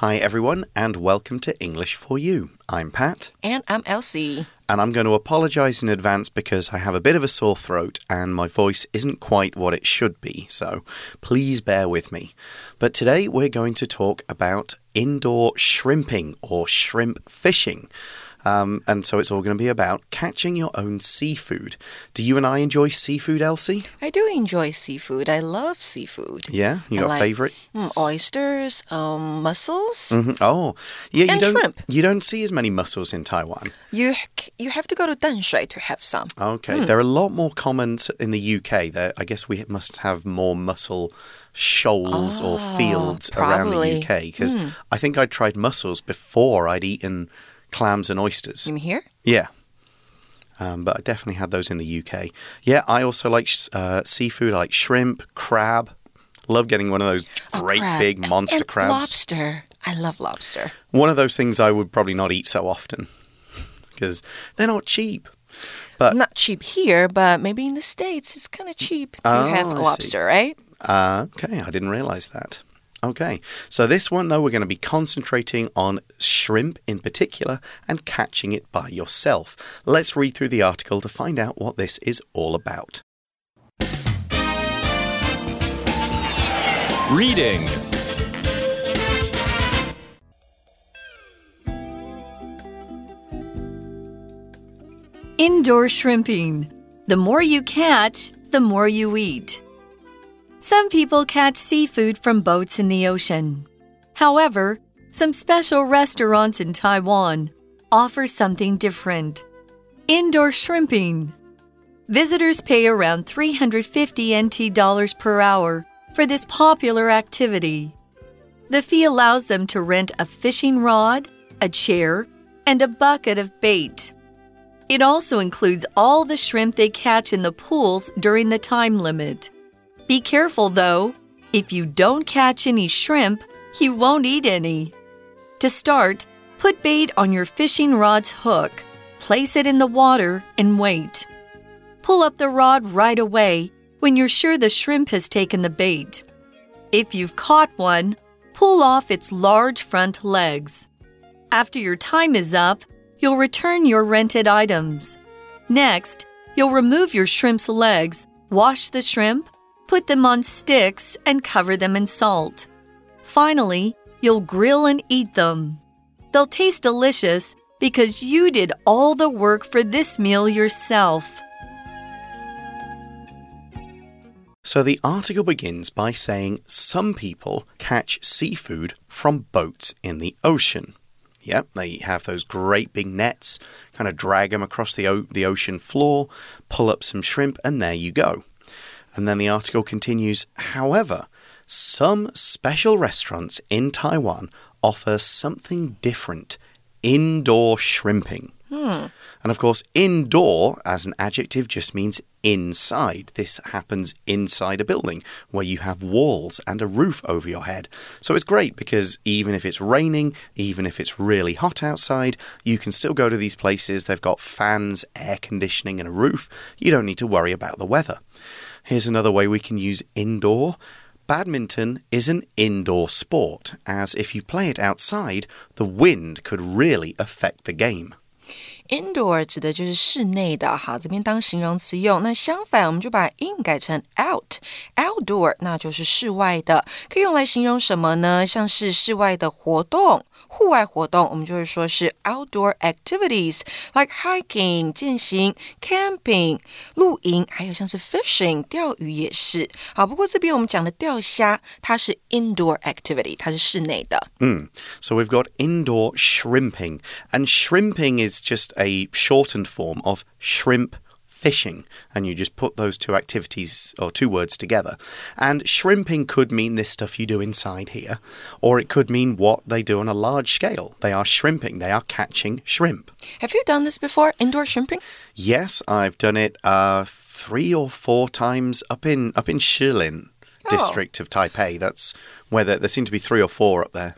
Hi, everyone, and welcome to English for You. I'm Pat. And I'm Elsie. And I'm going to apologize in advance because I have a bit of a sore throat and my voice isn't quite what it should be, so please bear with me. But today we're going to talk about indoor shrimping or shrimp fishing. Um, and so it's all going to be about catching your own seafood. Do you and I enjoy seafood, Elsie? I do enjoy seafood. I love seafood. Yeah, you got like, favorite? Mm, oysters, um, mussels. Mm -hmm. Oh, yeah. You And don't. shrimp. You don't see as many mussels in Taiwan. You you have to go to Danshui to have some. Okay, Hmm. they're a lot more common in the UK. There, I guess we must have more mussel shoals or Oh, fields around the. UK because I think I tried mussels before I'd eaten clams and oysters. Mean here? Yeah. Um, but I definitely had those in the UK. Yeah, I also like sh- uh, seafood. I like shrimp, crab. Love getting one of those Oh, great big monster and crabs. Lobster. I love lobster. One of those things I would probably not eat so often because they're not cheap. But Not cheap here, but maybe in the States it's kind of cheap to Oh, have lobster, right? Uh, okay, I didn't realize that. Okay, so this one, though, we're going to be concentrating on shrimp in particular and catching it by yourself. Let's read through the article to find out what this is all about. Reading Indoor shrimping. The more you catch, the more you eat. Some people catch seafood from boats in the ocean. However, some special restaurants in Taiwan offer something different indoor shrimping. Visitors pay around 350 NT dollars per hour for this popular activity. The fee allows them to rent a fishing rod, a chair, and a bucket of bait. It also includes all the shrimp they catch in the pools during the time limit. Be careful though, if you don't catch any shrimp, you won't eat any. To start, put bait on your fishing rod's hook, place it in the water, and wait. Pull up the rod right away when you're sure the shrimp has taken the bait. If you've caught one, pull off its large front legs. After your time is up, you'll return your rented items. Next, you'll remove your shrimp's legs, wash the shrimp, put them on sticks, and cover them in salt. Finally, you'll grill and eat them. They'll taste delicious because you did all the work for this meal yourself. So the article begins by saying some people catch seafood from boats in the ocean. Yep, they have those great big nets, kind of drag them across the, the ocean floor, pull up some shrimp, and there you go. And then the article continues However, some special restaurants in Taiwan offer something different indoor shrimping. Hmm. And of course, indoor as an adjective just means inside. This happens inside a building where you have walls and a roof over your head. So it's great because even if it's raining, even if it's really hot outside, you can still go to these places. They've got fans, air conditioning, and a roof. You don't need to worry about the weather. Here's another way we can use indoor. Badminton is an indoor sport, as if you play it outside, the wind could really affect the game. Indoor 指的就是室内的，好，这边当形容词用。那相反，我们就把 in 改成 out。Outdoor 那就是室外的，可以用来形容什么呢？像是室外的活动、 户外活动，我们就会说是 outdoor activities，like hiking 健行、camping 露营，还有像是 fishing 钓鱼也是。好，不过这边我们讲的钓虾，它是 indoor activity，它是室内的。 So we've got indoor shrimping, and shrimping is just a shortened form of shrimp fishing, and you just put those two activities or two words together. And shrimping could mean this stuff you do inside here, or it could mean what they do on a large scale. They are shrimping, they are catching shrimp. Have you done this before? Indoor shrimping? Yes, I've done it uh, three or four times up in up in Shilin Oh. district of Taipei. That's where there, there seem to be three or four up there.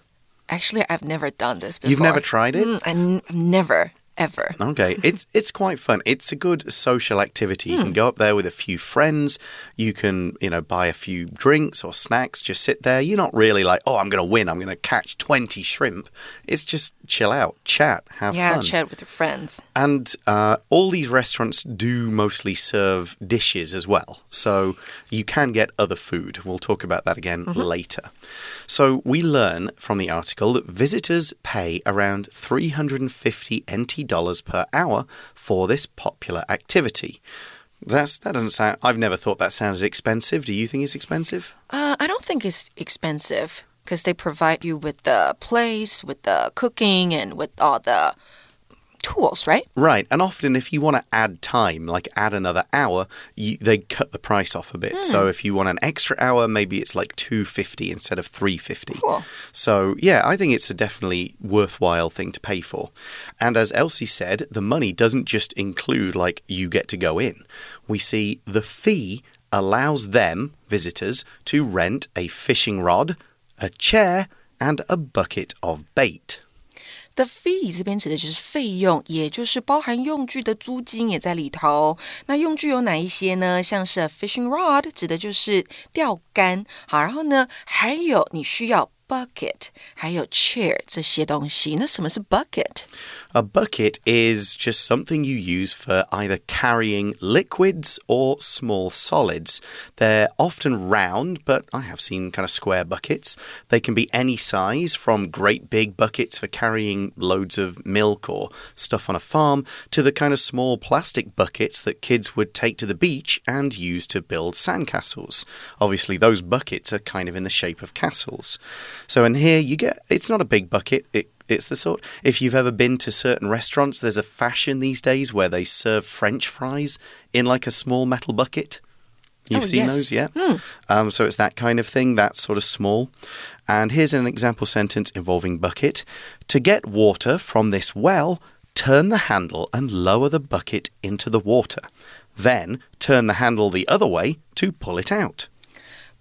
Actually, I've never done this before. You've never tried it? Mm, I n- I've never ever. Okay, it's it's quite fun. It's a good social activity. You can go up there with a few friends. You can, you know, buy a few drinks or snacks. Just sit there. You're not really like, oh, I'm going to win. I'm going to catch 20 shrimp. It's just chill out, chat, have Yeah, fun. chat with your friends. And uh, all these restaurants do mostly serve dishes as well. So you can get other food. We'll talk about that again later. So we learn from the article that visitors pay around 350 NT dollars per hour for this popular activity. That's that doesn't sound I've never thought that sounded expensive. Do you think it's expensive? Uh, I don't think it's expensive because they provide you with the place, with the cooking, and with all the tools, right? Right, and often if you want to add time, like add another hour, you, they cut the price off a bit. So hmm. if you want an extra hour, maybe it's like two fifty instead of three fifty. Cool. So yeah, I think it's a definitely worthwhile thing to pay for. And as Elsie said, the money doesn't just include like you get to go in. We see the fee allows them visitors to rent a fishing rod, a chair, and a bucket of bait. The fee 这边指的就是费用，也就是包含用具的租金也在里头。那用具有哪一些呢？像是 fishing rod 指的就是钓竿，好，然后呢还有你需要 bucket，还有 chair 这些东西。那什么是 bucket？ A bucket is just something you use for either carrying liquids or small solids. They're often round, but I have seen kind of square buckets. They can be any size, from great big buckets for carrying loads of milk or stuff on a farm, to the kind of small plastic buckets that kids would take to the beach and use to build sandcastles. Obviously, those buckets are kind of in the shape of castles. So, in here, you get it's not a big bucket. It it's the sort, if you've ever been to certain restaurants, there's a fashion these days where they serve French fries in like a small metal bucket. You've Oh, seen yes. those, yeah? Um, so it's that kind of thing, that sort of small. And here's an example sentence involving bucket. To get water from this well, turn the handle and lower the bucket into the water. Then turn the handle the other way to pull it out.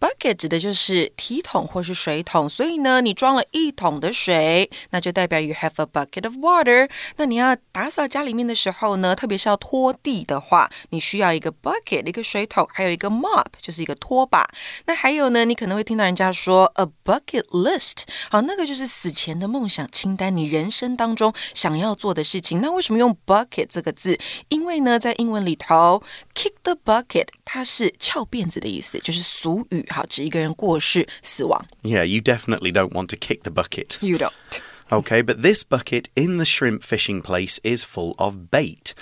Bucket 指的就是提桶或是水桶，所以呢，你装了一桶的水，那就代表 you have a bucket of water。那你要打扫家里面的时候呢，特别是要拖地的话，你需要一个 bucket，一个水桶，还有一个 mop，就是一个拖把。那还有呢，你可能会听到人家说 a bucket list，好，那个就是死前的梦想清单，你人生当中想要做的事情。那为什么用 bucket 这个字？因为呢，在英文里头，kick the bucket 它是翘辫子的意思，就是俗语，好，指一个人过世、死亡。 Yeah, you definitely don't want to kick the bucket. You don't. Okay, but this bucket in the shrimp fishing place is full of bait.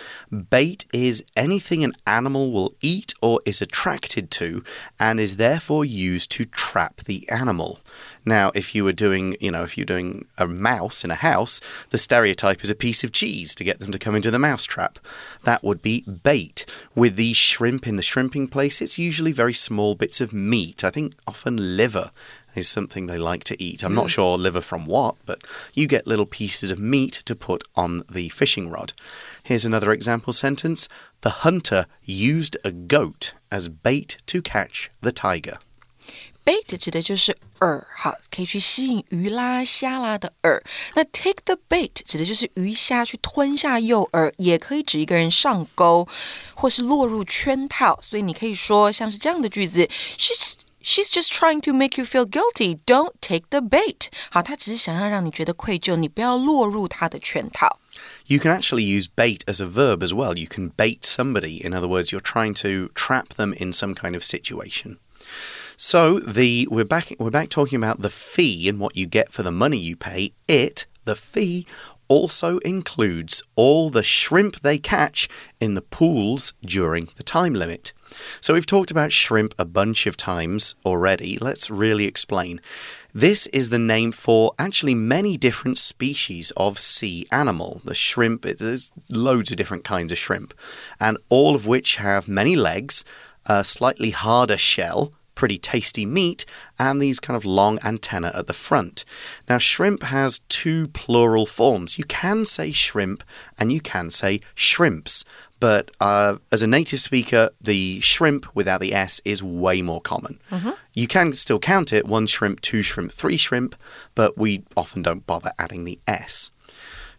Bait is anything an animal will eat or is attracted to and is therefore used to trap the animal. Now, if you were doing, you know, if you're doing a mouse in a house, the stereotype is a piece of cheese to get them to come into the mouse trap. That would be bait. With the shrimp in the shrimping place, it's usually very small bits of meat. I think often liver is something they like to eat. I'm not sure liver from what, but you get little pieces of meat to put on the fishing rod. Here's another example sentence The hunter used a goat as bait to catch the tiger. Bait 指的就是饵，好，可以去吸引鱼啦、虾啦的饵。那 take the bait 指的就是鱼虾去吞下诱饵，也可以指一个人上钩或是落入圈套。所以你可以说像是这样的句子：She's She's just trying to make you feel guilty. Don't take the bait. 好，她只是想要让你觉得愧疚，你不要落入她的圈套。 You can actually use bait as a verb as well. You can bait somebody. In other words, you're trying to trap them in some kind of situation. So the we're back we're back talking about the fee and what you get for the money you pay. It, the fee, also includes all the shrimp they catch in the pools during the time limit. So we've talked about shrimp a bunch of times already. Let's really explain. This is the name for actually many different species of sea animal. The shrimp, there's loads of different kinds of shrimp, and all of which have many legs, a slightly harder shell, pretty tasty meat, and these kind of long antennae at the front. Now, shrimp has two plural forms. You can say shrimp and you can say shrimps, but uh, as a native speaker, the shrimp without the S is way more common. You can still count it one shrimp, two shrimp, three shrimp, but we often don't bother adding the S.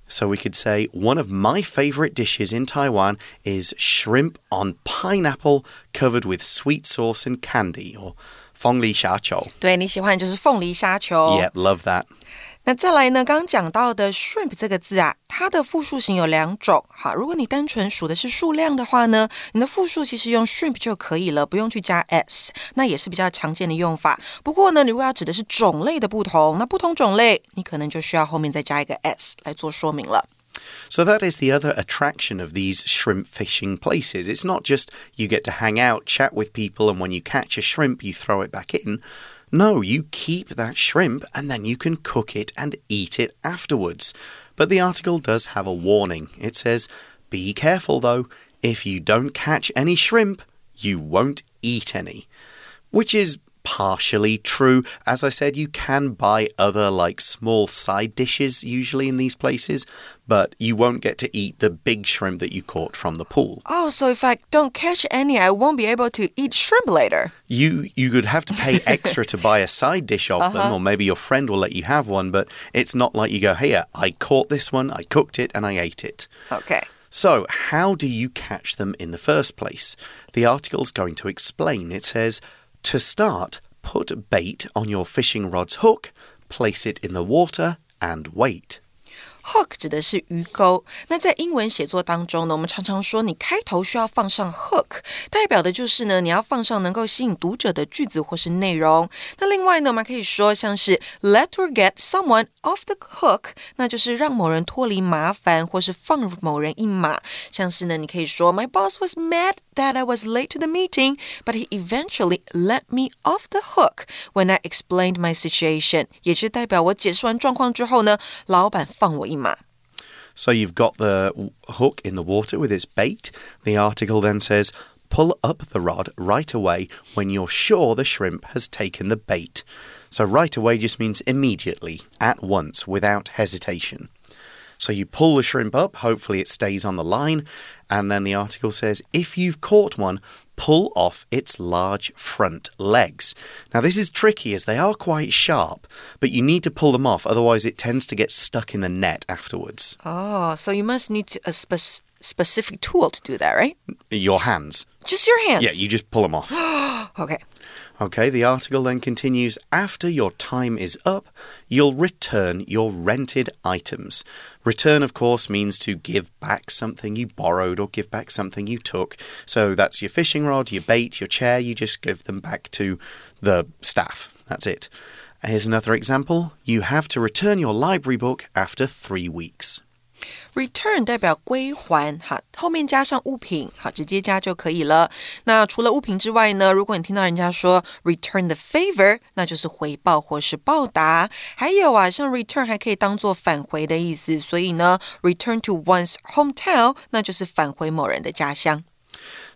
So we could say one of my favorite dishes in Taiwan is shrimp on pineapple covered with sweet sauce and candy, or 凤梨虾球。对你喜欢就是凤梨虾球。 Yep, love that. 那再来呢？刚刚讲到的 shrimp 这个字啊，它的复数形有两种。好，如果你单纯数的是数量的话呢，你的复数其实用 shrimp 就可以了，不用去加 s，那也是比较常见的用法。不过呢，你如果要指的是种类的不同，那不同种类你可能就需要后面再加一个 s 来做说明了。So that is the other attraction of these shrimp fishing places. It's not just you get to hang out, chat with people, and when you catch a shrimp, you throw it back in. No, you keep that shrimp and then you can cook it and eat it afterwards. But the article does have a warning. It says, Be careful though, if you don't catch any shrimp, you won't eat any. Which is partially true. As I said, you can buy other, like, small side dishes usually in these places, but you won't get to eat the big shrimp that you caught from the pool. Oh, so if I don't catch any, I won't be able to eat shrimp later. You you could have to pay extra to buy a side dish of them, uh-huh. or maybe your friend will let you have one, but it's not like you go, Here, uh, I caught this one, I cooked it, and I ate it. Okay. So, how do you catch them in the first place? The article's going to explain. It says, to start, put bait on your fishing rod's hook, place it in the water, and wait Hook 指的是鱼钩。那在英文写作当中呢，我们常常说你开头需要放上 hook，代表的就是呢你要放上能够吸引读者的句子或是内容。那另外呢，我们还可以说像是 let or get someone off the hook，那就是让某人脱离麻烦或是放某人一马。像是呢，你可以说 My boss was mad that I was late to the meeting, but he eventually let me off the hook when I explained my situation，也是代表我解释完状况之后呢，老板放我一马。 So, you've got the hook in the water with its bait. The article then says, pull up the rod right away when you're sure the shrimp has taken the bait. So, right away just means immediately, at once, without hesitation. So you pull the shrimp up, hopefully it stays on the line, and then the article says if you've caught one, pull off its large front legs. Now, this is tricky as they are quite sharp, but you need to pull them off, otherwise, it tends to get stuck in the net afterwards. Oh, so you must need to, a spec specific tool to do that, right? Your hands. Just your hands. Yeah, you just pull them off. Okay. Okay, the article then continues After your time is up, you'll return your rented items. Return, of course, means to give back something you borrowed or give back something you took. So that's your fishing rod, your bait, your chair, you just give them back to the staff. That's it. Here's another example you have to return your library book after three weeks. Return 代表归还，哈，后面加上物品，好，直接加就可以了。那除了物品之外呢，如果你听到人家说 return the favor，那就是回报或是报答。还有啊，像 return 还可以当做返回的意思，所以呢，return to one's hometown，那就是返回某人的家乡。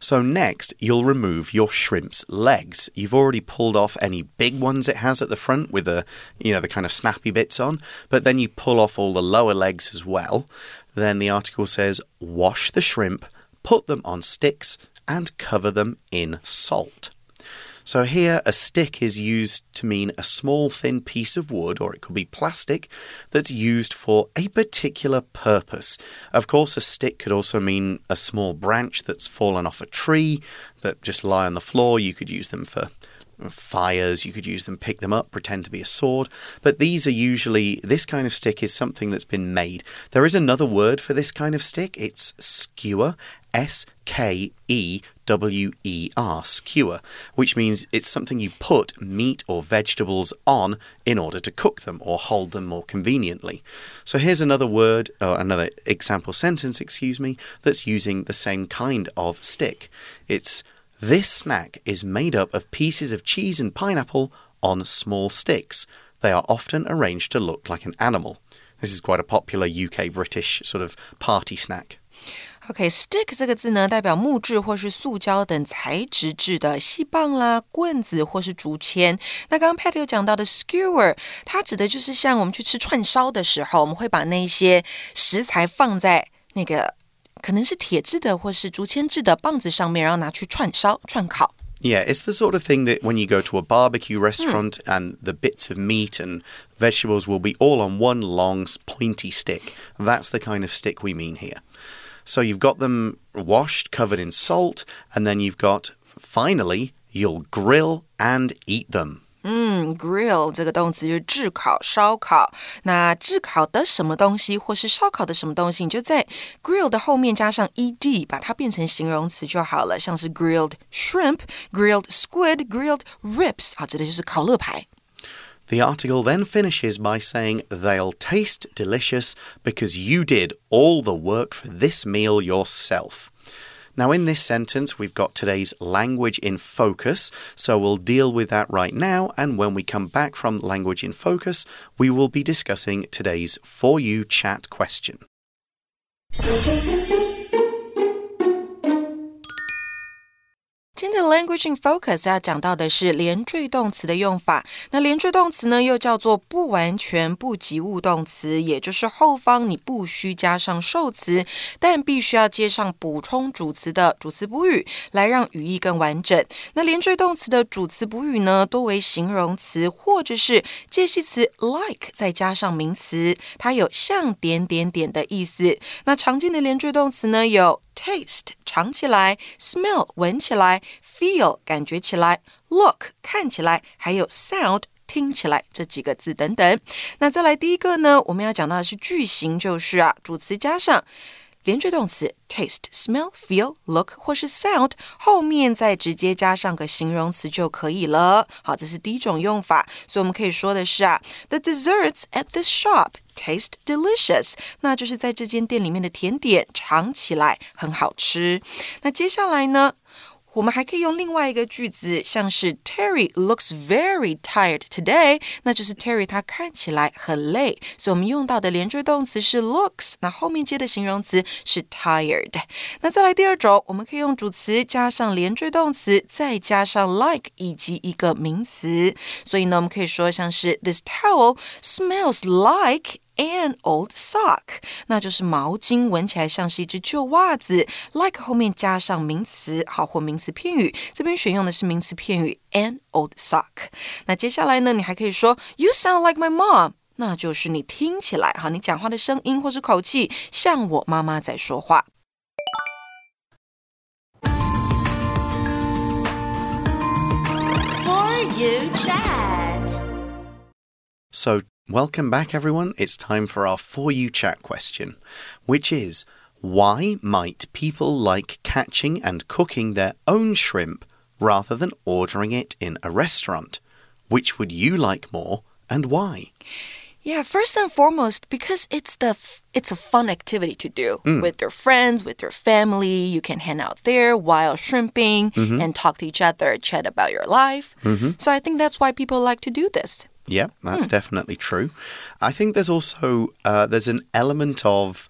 So next, you'll remove your shrimp's legs. You've already pulled off any big ones it has at the front with the, you know, the kind of snappy bits on, but then you pull off all the lower legs as well. Then the article says, wash the shrimp, put them on sticks, and cover them in salt. So here, a stick is used to mean a small thin piece of wood, or it could be plastic, that's used for a particular purpose. Of course, a stick could also mean a small branch that's fallen off a tree that just lie on the floor. You could use them for fires, you could use them, pick them up, pretend to be a sword. But these are usually, this kind of stick is something that's been made. There is another word for this kind of stick, it's skewer, S K E W E R, skewer, which means it's something you put meat or vegetables on in order to cook them or hold them more conveniently. So here's another word, or another example sentence, excuse me, that's using the same kind of stick. It's this snack is made up of pieces of cheese and pineapple on small sticks. They are often arranged to look like an animal. This is quite a popular UK British sort of party snack. OK，stick、这个字呢，代表木质或是塑胶等材质制的细棒啦、棍子或是竹签。那刚刚 Pat 有讲到的 skewer，它指的就是像我们去吃串烧的时候，我们会把那些食材放在那个可能是铁制的或是竹签制的棒子上面，然后拿去串烧、串烤。 Yeah, it's the sort of thing that when you go to a barbecue restaurant and the bits of meat and vegetables will be all on one long pointy stick. That's the kind of stick we mean here. So you've got them washed, covered in salt, and then you've got finally you'll grill and eat them. 嗯，grill 这个动词就是炙烤、烧烤。那炙烤的什么东西，或是烧烤的什么东西，你就在 grill 的后面加上 ed，把它变成形容词就好了。像是 grilled shrimp、grilled squid、grilled ribs，啊，指的就是烤乐排。 The article then finishes by saying they'll taste delicious because you did all the work for this meal yourself. Now, in this sentence, we've got today's language in focus, so we'll deal with that right now. And when we come back from language in focus, we will be discussing today's For You chat question. 今天的 language in focus 要讲到的是连缀动词的用法。那连缀动词呢，又叫做不完全不及物动词，也就是后方你不需加上受词，但必须要接上补充主词的主词补语，来让语义更完整。那连缀动词的主词补语呢，多为形容词或者是介系词 like 再加上名词，它有像点点点的意思。那常见的连缀动词呢，有 taste 尝起来，smell 闻起来，feel 感觉起来，look 看起来，还有 sound 听起来这几个字等等。那再来第一个呢，我们要讲到的是句型，就是啊，主词加上。连缀动词 taste、smell、feel、look 或是 sound 后面再直接加上个形容词就可以了。好，这是第一种用法。所以我们可以说的是啊，The desserts at this shop taste delicious，那就是在这间店里面的甜点尝起来很好吃。那接下来呢？我们还可以用另外一个句子，像是 Terry looks very tired today，那就是 Terry 他看起来很累，所以我们用到的连缀动词是 looks，那后面接的形容词是 tired。那再来第二种，我们可以用主词加上连缀动词，再加上 like 以及一个名词，所以呢，我们可以说像是 This towel smells like an old sock，那就是毛巾，闻起来像是一只旧袜子。Like 后面加上名词，好或名词片语。这边选用的是名词片语 an old sock。那接下来呢，你还可以说 You sound like my mom。那就是你听起来哈，你讲话的声音或是口气像我妈妈在说话。For you, chat. So welcome back, everyone. It's time for our For You chat question, which is why might people like catching and cooking their own shrimp rather than ordering it in a restaurant? Which would you like more and why? Yeah, first and foremost, because it's the it's a fun activity to do mm. with your friends, with your family. You can hang out there while shrimping mm-hmm. and talk to each other, chat about your life. Mm-hmm. So I think that's why people like to do this. Yeah, that's hmm. definitely true. I think there's also uh, there's an element of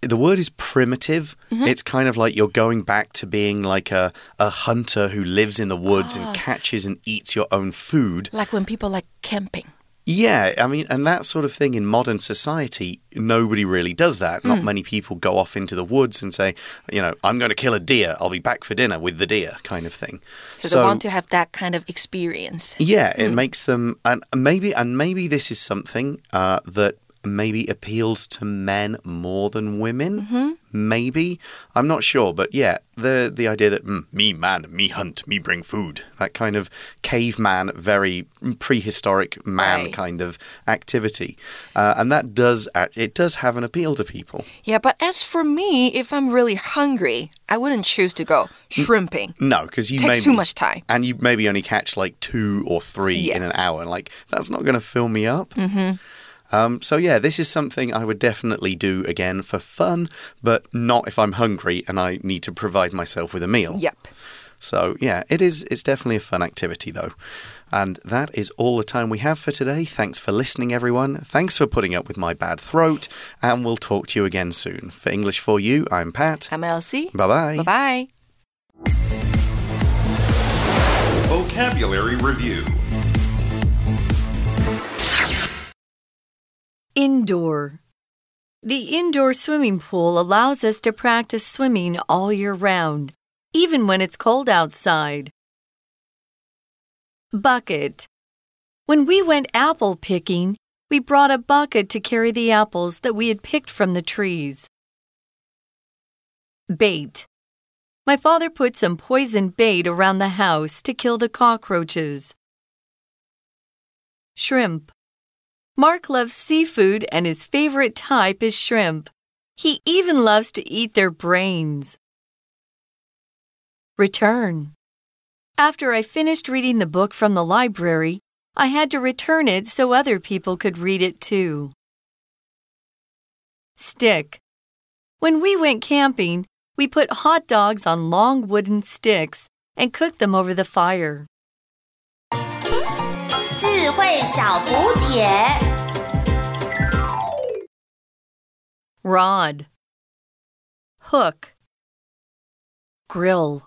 the word is primitive. Mm-hmm. It's kind of like you're going back to being like a, a hunter who lives in the woods and ah. catches and eats your own food. Like when people like camping. Yeah, I mean, and that sort of thing in modern society, nobody really does that. Not many people go off into the woods and say, you know, I'm going to kill a deer. I'll be back for dinner with the deer, kind of thing. So, they want to have that kind of experience. Yeah, it makes them, and maybe, and maybe this is something uh, that maybe appeals to men more than women. Maybe I'm not sure, but yeah, the the idea that mm, me man, me hunt, me bring food, that kind of caveman, very prehistoric man Right. kind of activity, uh, and that does it does have an appeal to people. Yeah, but as for me, if I'm really hungry, I wouldn't choose to go shrimping. No, because you Takes maybe, too much time. and you maybe only catch like two or three in an hour. Like that's not going to fill me up. Mm-hmm. Um, so yeah, this is something I would definitely do again for fun, but not if I'm hungry and I need to provide myself with a meal. Yep. So yeah, it is. It's definitely a fun activity though. And that is all the time we have for today. Thanks for listening, everyone. Thanks for putting up with my bad throat, and we'll talk to you again soon. For English for You, I'm Pat. I'm Elsie. Bye bye. Bye bye. Vocabulary Review Indoor. The indoor swimming pool allows us to practice swimming all year round, even when it's cold outside. Bucket. When we went apple picking, we brought a bucket to carry the apples that we had picked from the trees. Bait. My father put some poison bait around the house to kill the cockroaches. Shrimp. Mark loves seafood and his favorite type is shrimp. He even loves to eat their brains. Return. After I finished reading the book from the library, I had to return it so other people could read it too. Stick. When we went camping, we put hot dogs on long wooden sticks and cooked them over the fire. 智慧小补帖。 Rod. Hook. Grill.